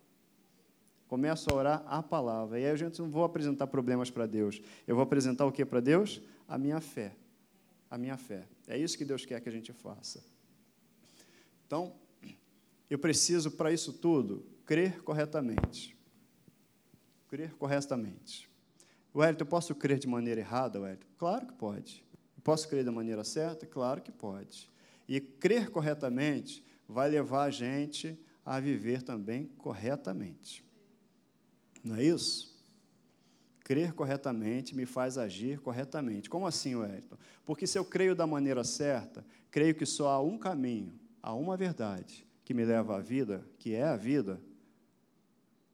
Começo a orar a palavra. E aí a gente não vou apresentar problemas para Deus. Eu vou apresentar o que para Deus? A minha fé. A minha fé. É isso que Deus quer que a gente faça. Então, eu preciso, para isso tudo, crer corretamente crer corretamente. Wellington, eu posso crer de maneira errada, Wellington? Claro que pode. Posso crer da maneira certa? Claro que pode. E crer corretamente vai levar a gente a viver também corretamente. Não é isso? Crer corretamente me faz agir corretamente. Como assim, Wellington? Porque se eu creio da maneira certa, creio que só há um caminho, há uma verdade que me leva à vida, que é a vida,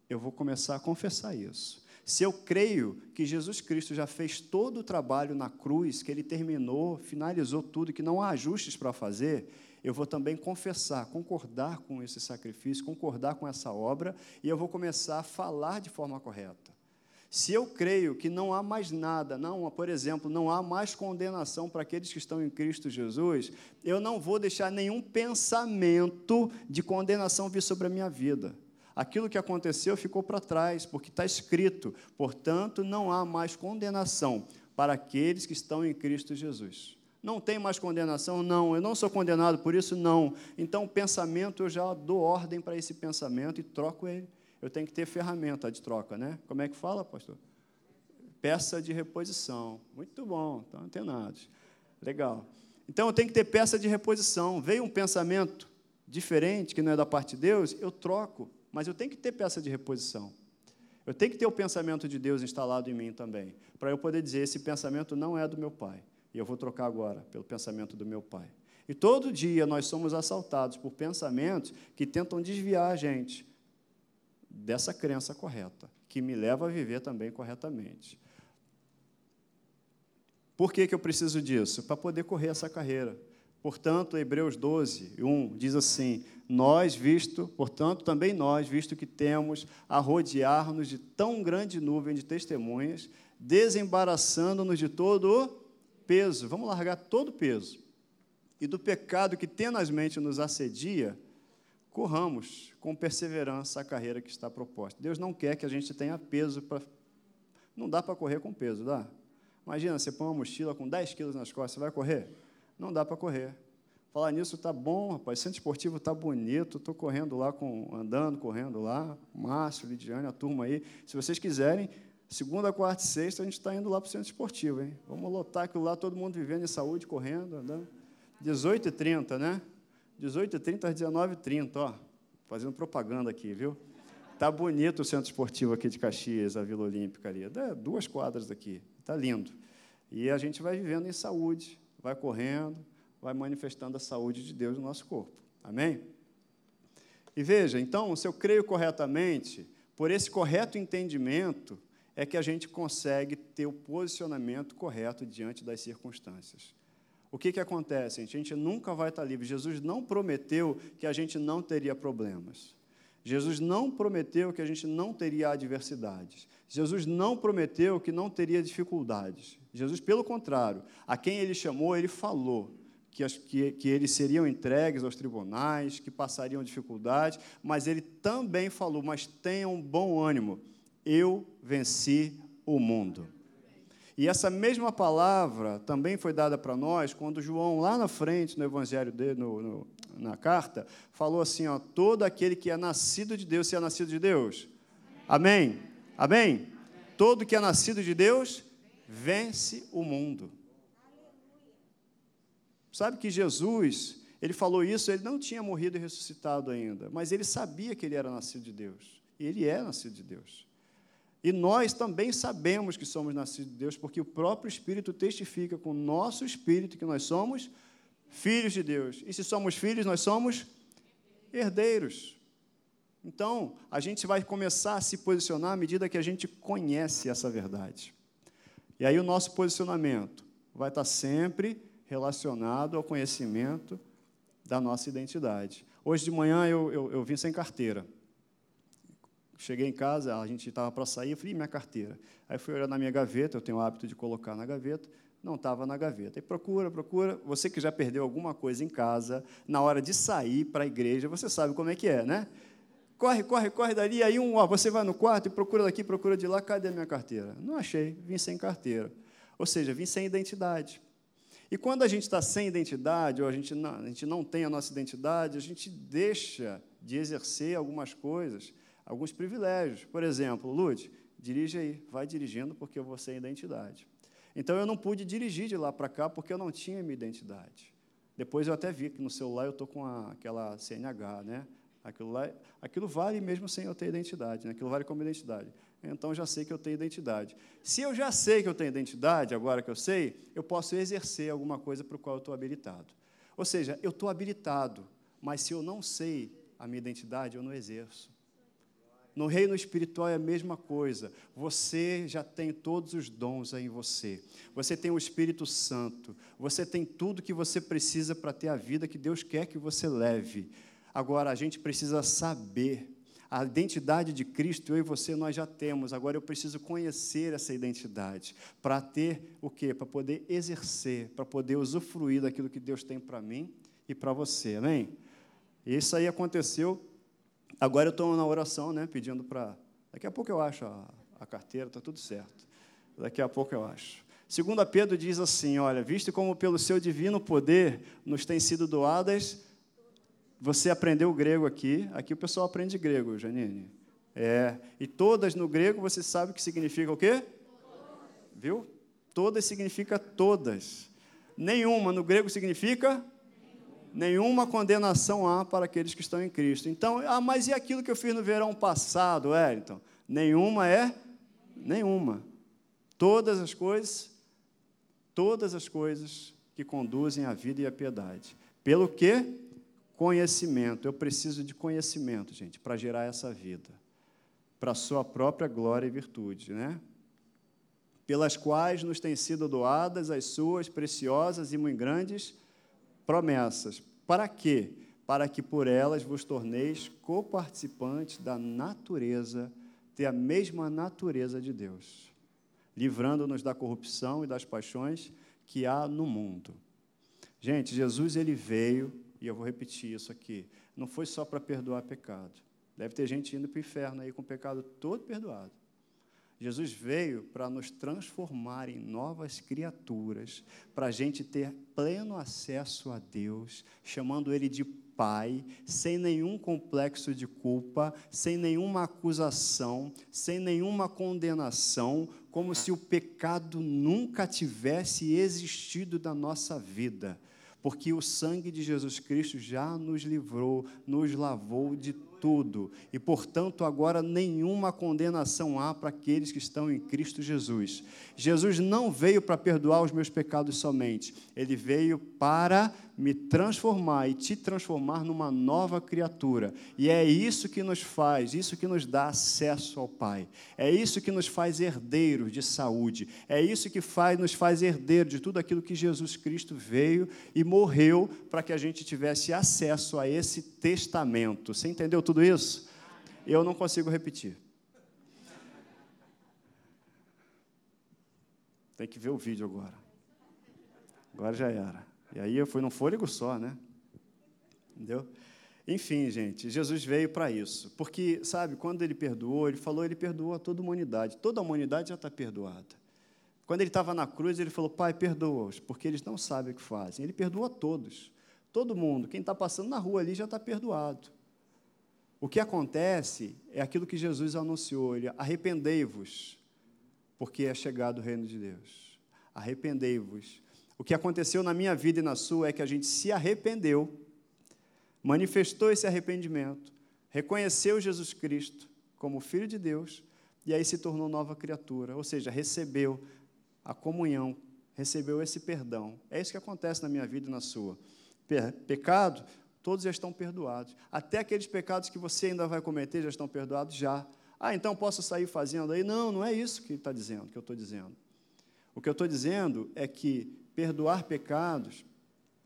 eu vou começar a confessar isso. Se eu creio que Jesus Cristo já fez todo o trabalho na cruz, que ele terminou, finalizou tudo, que não há ajustes para fazer, eu vou também confessar, concordar com esse sacrifício, concordar com essa obra, e eu vou começar a falar de forma correta. Se eu creio que não há mais nada, não, por exemplo, não há mais condenação para aqueles que estão em Cristo Jesus, eu não vou deixar nenhum pensamento de condenação vir sobre a minha vida. Aquilo que aconteceu ficou para trás, porque está escrito: portanto, não há mais condenação para aqueles que estão em Cristo Jesus. Não tem mais condenação? Não. Eu não sou condenado por isso? Não. Então, pensamento, eu já dou ordem para esse pensamento e troco ele. Eu tenho que ter ferramenta de troca, né? Como é que fala, pastor? peça de reposição. Muito bom, estão antenados. Legal. Então eu tenho que ter peça de reposição. Veio um pensamento diferente, que não é da parte de Deus, eu troco, mas eu tenho que ter peça de reposição. Eu tenho que ter o pensamento de Deus instalado em mim também, para eu poder dizer: esse pensamento não é do meu pai, e eu vou trocar agora pelo pensamento do meu pai. E todo dia nós somos assaltados por pensamentos que tentam desviar a gente dessa crença correta, que me leva a viver também corretamente. Por que, que eu preciso disso? Para poder correr essa carreira. Portanto, Hebreus 12, 1 diz assim: Nós, visto, portanto, também nós, visto que temos a rodear-nos de tão grande nuvem de testemunhas, desembaraçando-nos de todo o peso. Vamos largar todo o peso. E do pecado que tenazmente nos assedia, corramos com perseverança a carreira que está proposta. Deus não quer que a gente tenha peso para. Não dá para correr com peso, dá? Imagina, você põe uma mochila com 10 quilos nas costas, você vai correr? Não dá para correr. Falar nisso está bom, rapaz. Centro esportivo está bonito. Estou correndo lá, com, andando, correndo lá. Márcio, Lidiane, a turma aí. Se vocês quiserem, segunda, quarta e sexta, a gente está indo lá para o centro esportivo, hein? Vamos lotar aquilo lá, todo mundo vivendo em saúde, correndo, andando. 18h30, né? 18h30 às 19h30, ó. Fazendo propaganda aqui, viu? Tá bonito o centro esportivo aqui de Caxias, a Vila Olímpica ali. É duas quadras daqui. Tá lindo. E a gente vai vivendo em saúde, vai correndo, vai manifestando a saúde de Deus no nosso corpo. Amém? E veja, então, se eu creio corretamente, por esse correto entendimento, é que a gente consegue ter o posicionamento correto diante das circunstâncias. O que, que acontece? A gente nunca vai estar livre. Jesus não prometeu que a gente não teria problemas. Jesus não prometeu que a gente não teria adversidades. Jesus não prometeu que não teria dificuldades. Jesus, pelo contrário, a quem ele chamou, ele falou que, que, que eles seriam entregues aos tribunais, que passariam dificuldades, mas ele também falou: Mas tenham bom ânimo, eu venci o mundo. E essa mesma palavra também foi dada para nós quando João, lá na frente, no Evangelho dele, no, no, na carta, falou assim: ó, todo aquele que é nascido de Deus, se é nascido de Deus. Amém? Amém? Amém? Todo que é nascido de Deus vence o mundo. Sabe que Jesus, ele falou isso, ele não tinha morrido e ressuscitado ainda, mas ele sabia que ele era nascido de Deus. E ele é nascido de Deus. E nós também sabemos que somos nascidos de Deus, porque o próprio Espírito testifica com o nosso espírito que nós somos filhos de Deus. E se somos filhos, nós somos herdeiros. Então, a gente vai começar a se posicionar à medida que a gente conhece essa verdade. E aí o nosso posicionamento vai estar sempre relacionado ao conhecimento da nossa identidade. Hoje de manhã eu, eu, eu vim sem carteira. Cheguei em casa, a gente estava para sair, eu falei, minha carteira. Aí fui olhar na minha gaveta, eu tenho o hábito de colocar na gaveta, não estava na gaveta. E procura, procura. Você que já perdeu alguma coisa em casa, na hora de sair para a igreja, você sabe como é que é, né? Corre, corre, corre dali, aí um, ó, você vai no quarto e procura daqui, procura de lá, cadê a minha carteira? Não achei, vim sem carteira. Ou seja, vim sem identidade. E quando a gente está sem identidade, ou a gente, não, a gente não tem a nossa identidade, a gente deixa de exercer algumas coisas alguns privilégios. Por exemplo, Lute, dirige aí, vai dirigindo porque eu vou sem identidade. Então eu não pude dirigir de lá para cá porque eu não tinha minha identidade. Depois eu até vi que no celular eu estou com a, aquela CNH, né? Aquilo, lá, aquilo vale mesmo sem eu ter identidade, né? aquilo vale como identidade. Então já sei que eu tenho identidade. Se eu já sei que eu tenho identidade, agora que eu sei, eu posso exercer alguma coisa para o qual eu estou habilitado. Ou seja, eu estou habilitado, mas se eu não sei a minha identidade, eu não exerço. No reino espiritual é a mesma coisa. Você já tem todos os dons aí em você. Você tem o Espírito Santo. Você tem tudo que você precisa para ter a vida que Deus quer que você leve. Agora, a gente precisa saber. A identidade de Cristo, eu e você, nós já temos. Agora eu preciso conhecer essa identidade. Para ter o quê? Para poder exercer, para poder usufruir daquilo que Deus tem para mim e para você. Amém? Isso aí aconteceu Agora eu estou na oração, né, pedindo para. Daqui a pouco eu acho a, a carteira, está tudo certo. Daqui a pouco eu acho. Segunda Pedro diz assim: olha, visto como pelo seu divino poder nos tem sido doadas, você aprendeu grego aqui. Aqui o pessoal aprende grego, Janine. É. E todas no grego você sabe que significa o quê? viu? Todas significa todas. Nenhuma, no grego significa nenhuma condenação há para aqueles que estão em Cristo. Então, ah, mas e aquilo que eu fiz no verão passado, Wellington? Nenhuma é nenhuma. Todas as coisas, todas as coisas que conduzem à vida e à piedade. Pelo que? Conhecimento. Eu preciso de conhecimento, gente, para gerar essa vida, para a sua própria glória e virtude, né? Pelas quais nos têm sido doadas as suas preciosas e muito grandes promessas. Para quê? Para que por elas vos torneis coparticipantes da natureza, ter a mesma natureza de Deus, livrando-nos da corrupção e das paixões que há no mundo. Gente, Jesus ele veio, e eu vou repetir isso aqui, não foi só para perdoar pecado. Deve ter gente indo para o inferno aí com o pecado todo perdoado. Jesus veio para nos transformar em novas criaturas, para a gente ter pleno acesso a Deus, chamando Ele de Pai, sem nenhum complexo de culpa, sem nenhuma acusação, sem nenhuma condenação, como se o pecado nunca tivesse existido da nossa vida, porque o sangue de Jesus Cristo já nos livrou, nos lavou de tudo, e portanto agora nenhuma condenação há para aqueles que estão em Cristo Jesus. Jesus não veio para perdoar os meus pecados somente, ele veio para me transformar e te transformar numa nova criatura. E é isso que nos faz, isso que nos dá acesso ao Pai. É isso que nos faz herdeiros de saúde. É isso que faz, nos faz herdeiros de tudo aquilo que Jesus Cristo veio e morreu para que a gente tivesse acesso a esse testamento. Você entendeu tudo isso? Eu não consigo repetir. Tem que ver o vídeo agora. Agora já era. E aí eu fui num fôlego só, né? Entendeu? Enfim, gente, Jesus veio para isso. Porque, sabe, quando ele perdoou, ele falou, ele perdoou a toda a humanidade. Toda a humanidade já está perdoada. Quando ele estava na cruz, ele falou, Pai, perdoa-os, porque eles não sabem o que fazem. Ele perdoa todos. Todo mundo. Quem está passando na rua ali já está perdoado. O que acontece é aquilo que Jesus anunciou: ele, arrependei-vos, porque é chegado o reino de Deus. Arrependei-vos, o que aconteceu na minha vida e na sua é que a gente se arrependeu, manifestou esse arrependimento, reconheceu Jesus Cristo como Filho de Deus e aí se tornou nova criatura, ou seja, recebeu a comunhão, recebeu esse perdão. É isso que acontece na minha vida e na sua. Pecado, todos já estão perdoados. Até aqueles pecados que você ainda vai cometer já estão perdoados já. Ah, então posso sair fazendo aí? Não, não é isso que está dizendo, que eu estou dizendo. O que eu estou dizendo é que Perdoar pecados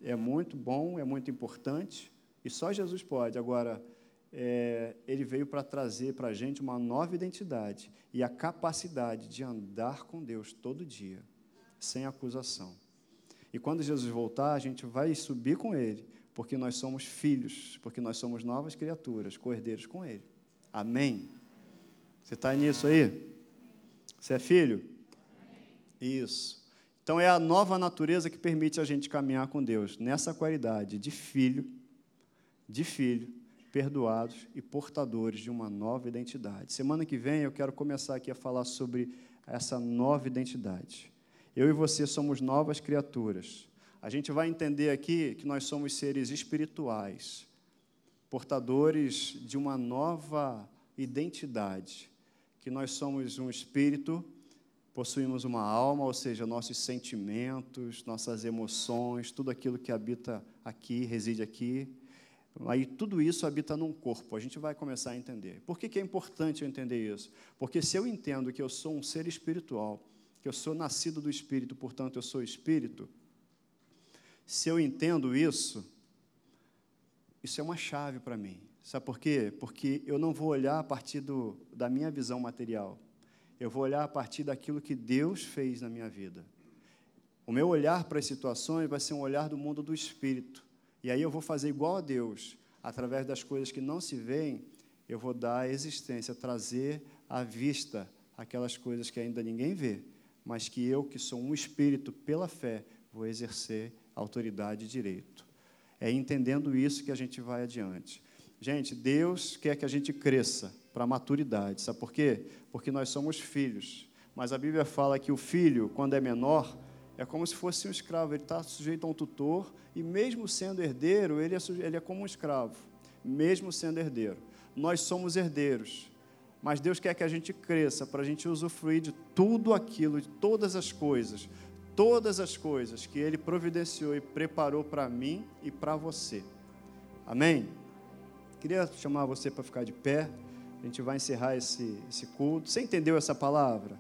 é muito bom, é muito importante, e só Jesus pode. Agora, é, ele veio para trazer para a gente uma nova identidade e a capacidade de andar com Deus todo dia, sem acusação. E quando Jesus voltar, a gente vai subir com ele, porque nós somos filhos, porque nós somos novas criaturas, cordeiros com ele. Amém? Você está nisso aí? Você é filho? Isso. Então é a nova natureza que permite a gente caminhar com Deus nessa qualidade de filho, de filho, perdoados e portadores de uma nova identidade. Semana que vem eu quero começar aqui a falar sobre essa nova identidade. Eu e você somos novas criaturas. A gente vai entender aqui que nós somos seres espirituais, portadores de uma nova identidade, que nós somos um espírito possuímos uma alma, ou seja, nossos sentimentos, nossas emoções, tudo aquilo que habita aqui, reside aqui. Aí tudo isso habita num corpo. A gente vai começar a entender. Por que, que é importante eu entender isso? Porque se eu entendo que eu sou um ser espiritual, que eu sou nascido do Espírito, portanto eu sou Espírito, se eu entendo isso, isso é uma chave para mim. Sabe por quê? Porque eu não vou olhar a partir do, da minha visão material. Eu vou olhar a partir daquilo que Deus fez na minha vida. O meu olhar para as situações vai ser um olhar do mundo do espírito. E aí eu vou fazer igual a Deus, através das coisas que não se veem, eu vou dar existência, trazer à vista aquelas coisas que ainda ninguém vê, mas que eu, que sou um espírito pela fé, vou exercer autoridade e direito. É entendendo isso que a gente vai adiante. Gente, Deus quer que a gente cresça para a maturidade. Sabe por quê? Porque nós somos filhos. Mas a Bíblia fala que o filho, quando é menor, é como se fosse um escravo. Ele está sujeito a um tutor e, mesmo sendo herdeiro, ele é, ele é como um escravo, mesmo sendo herdeiro. Nós somos herdeiros, mas Deus quer que a gente cresça para a gente usufruir de tudo aquilo, de todas as coisas, todas as coisas que Ele providenciou e preparou para mim e para você. Amém? Queria chamar você para ficar de pé. A gente vai encerrar esse, esse culto. Você entendeu essa palavra?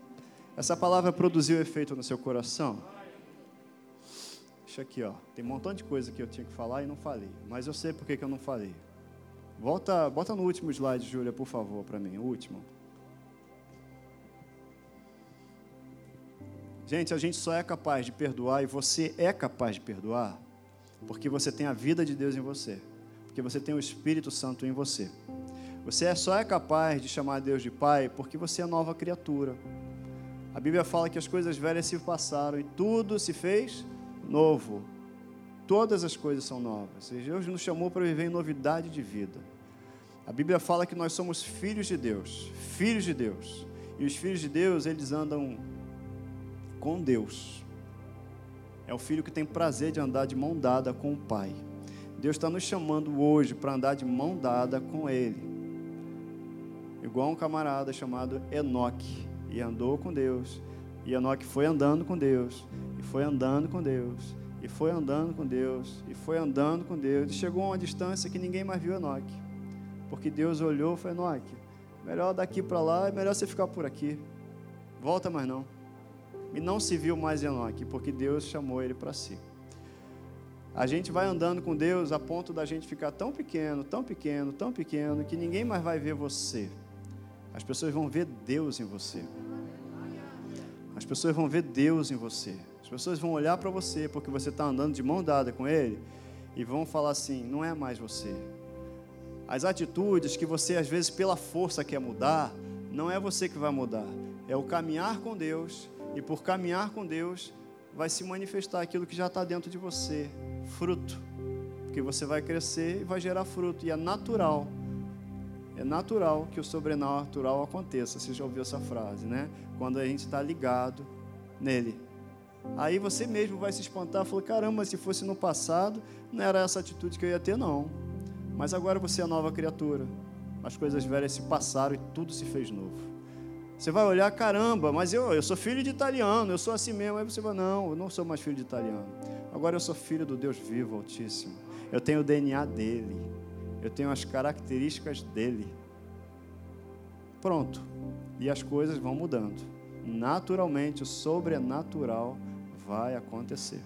Essa palavra produziu efeito no seu coração? Deixa aqui, ó. Tem um montão de coisa que eu tinha que falar e não falei. Mas eu sei por que, eu não falei. Volta, bota no último slide, Júlia, por favor, para mim. O último. Gente, a gente só é capaz de perdoar e você é capaz de perdoar porque você tem a vida de Deus em você, porque você tem o Espírito Santo em você. Você é só é capaz de chamar Deus de Pai porque você é nova criatura. A Bíblia fala que as coisas velhas se passaram e tudo se fez novo. Todas as coisas são novas. E Deus nos chamou para viver em novidade de vida. A Bíblia fala que nós somos filhos de Deus, filhos de Deus. E os filhos de Deus, eles andam com Deus. É o filho que tem prazer de andar de mão dada com o Pai. Deus está nos chamando hoje para andar de mão dada com Ele. Igual um camarada chamado Enoque. E andou com Deus. E Enoque foi andando com Deus. E foi andando com Deus. E foi andando com Deus. E foi andando com Deus. E chegou a uma distância que ninguém mais viu Enoque. Porque Deus olhou e falou: Enoque, melhor daqui para lá, é melhor você ficar por aqui. Volta mais não e não se viu mais Enoque, porque Deus chamou ele para si. A gente vai andando com Deus a ponto da gente ficar tão pequeno, tão pequeno, tão pequeno, que ninguém mais vai ver você. As pessoas vão ver Deus em você. As pessoas vão ver Deus em você. As pessoas vão olhar para você porque você está andando de mão dada com Ele e vão falar assim: não é mais você. As atitudes que você às vezes pela força quer mudar, não é você que vai mudar, é o caminhar com Deus e por caminhar com Deus, vai se manifestar aquilo que já está dentro de você fruto. Porque você vai crescer e vai gerar fruto. E é natural. É natural que o sobrenatural aconteça. Você já ouviu essa frase, né? Quando a gente está ligado nele. Aí você mesmo vai se espantar, falou: caramba, se fosse no passado, não era essa atitude que eu ia ter, não. Mas agora você é nova criatura. As coisas velhas se passaram e tudo se fez novo. Você vai olhar, caramba, mas eu, eu sou filho de italiano, eu sou assim mesmo. Aí você vai, não, eu não sou mais filho de italiano. Agora eu sou filho do Deus vivo, Altíssimo. Eu tenho o DNA dele. Eu tenho as características dele. Pronto. E as coisas vão mudando. Naturalmente, o sobrenatural vai acontecer.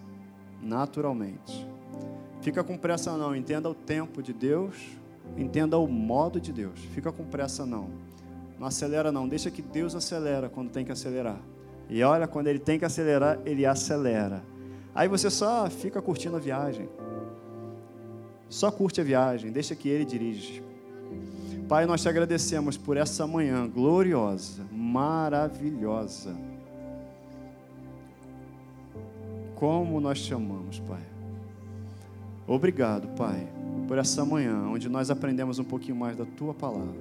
Naturalmente. Fica com pressa não, entenda o tempo de Deus, entenda o modo de Deus. Fica com pressa não. Não acelera não, deixa que Deus acelera quando tem que acelerar. E olha, quando ele tem que acelerar, ele acelera. Aí você só fica curtindo a viagem. Só curte a viagem, deixa que ele dirige. Pai, nós te agradecemos por essa manhã gloriosa, maravilhosa. Como nós te amamos, Pai. Obrigado, Pai, por essa manhã onde nós aprendemos um pouquinho mais da tua palavra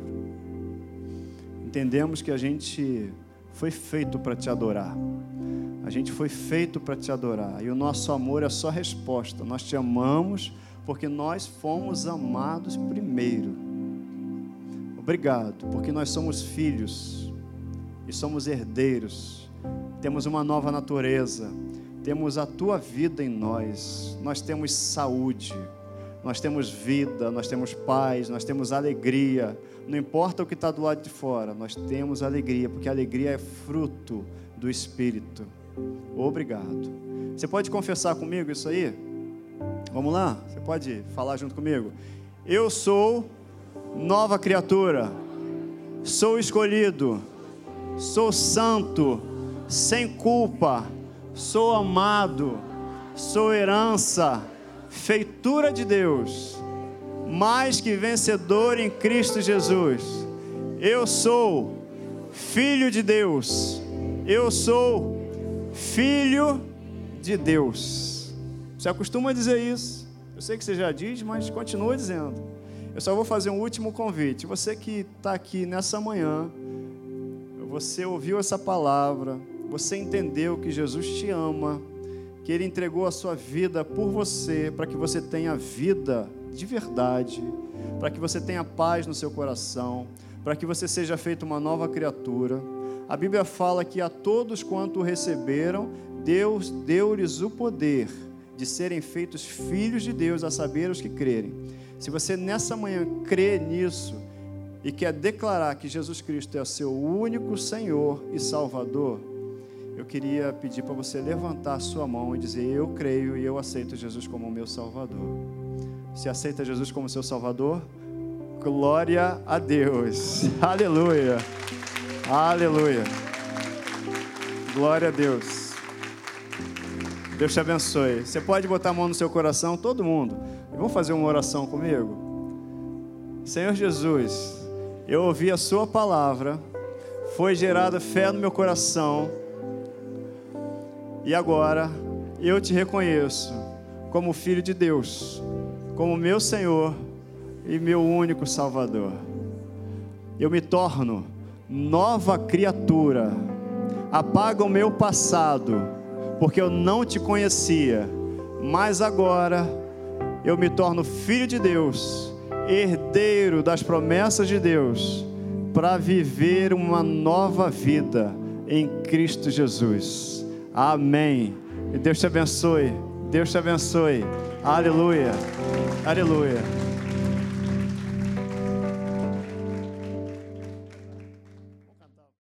entendemos que a gente foi feito para te adorar. A gente foi feito para te adorar. E o nosso amor é só resposta. Nós te amamos porque nós fomos amados primeiro. Obrigado, porque nós somos filhos e somos herdeiros. Temos uma nova natureza. Temos a tua vida em nós. Nós temos saúde. Nós temos vida, nós temos paz, nós temos alegria, não importa o que está do lado de fora, nós temos alegria, porque a alegria é fruto do Espírito. Obrigado. Você pode confessar comigo isso aí? Vamos lá? Você pode falar junto comigo? Eu sou nova criatura, sou escolhido, sou santo, sem culpa, sou amado, sou herança, feitura de Deus mais que vencedor em Cristo Jesus. Eu sou filho de Deus. Eu sou filho de Deus. Você acostuma dizer isso. Eu sei que você já diz, mas continua dizendo. Eu só vou fazer um último convite. Você que está aqui nessa manhã, você ouviu essa palavra, você entendeu que Jesus te ama, que Ele entregou a sua vida por você, para que você tenha vida de verdade, para que você tenha paz no seu coração, para que você seja feito uma nova criatura. A Bíblia fala que a todos quanto receberam, Deus deu-lhes o poder de serem feitos filhos de Deus, a saber os que crerem. Se você nessa manhã crê nisso e quer declarar que Jesus Cristo é o seu único Senhor e Salvador, eu queria pedir para você levantar sua mão e dizer: Eu creio e eu aceito Jesus como meu Salvador. Você aceita Jesus como seu Salvador? Glória a Deus. Aleluia. Aleluia. Glória a Deus. Deus te abençoe. Você pode botar a mão no seu coração, todo mundo. Vamos fazer uma oração comigo? Senhor Jesus, eu ouvi a Sua palavra, foi gerada fé no meu coração e agora eu te reconheço como filho de Deus, como meu Senhor e meu único Salvador. Eu me torno nova criatura. Apaga o meu passado, porque eu não te conhecia, mas agora eu me torno filho de Deus, herdeiro das promessas de Deus, para viver uma nova vida em Cristo Jesus. Amém. Deus te abençoe. Deus te abençoe. Aleluia. Aleluia.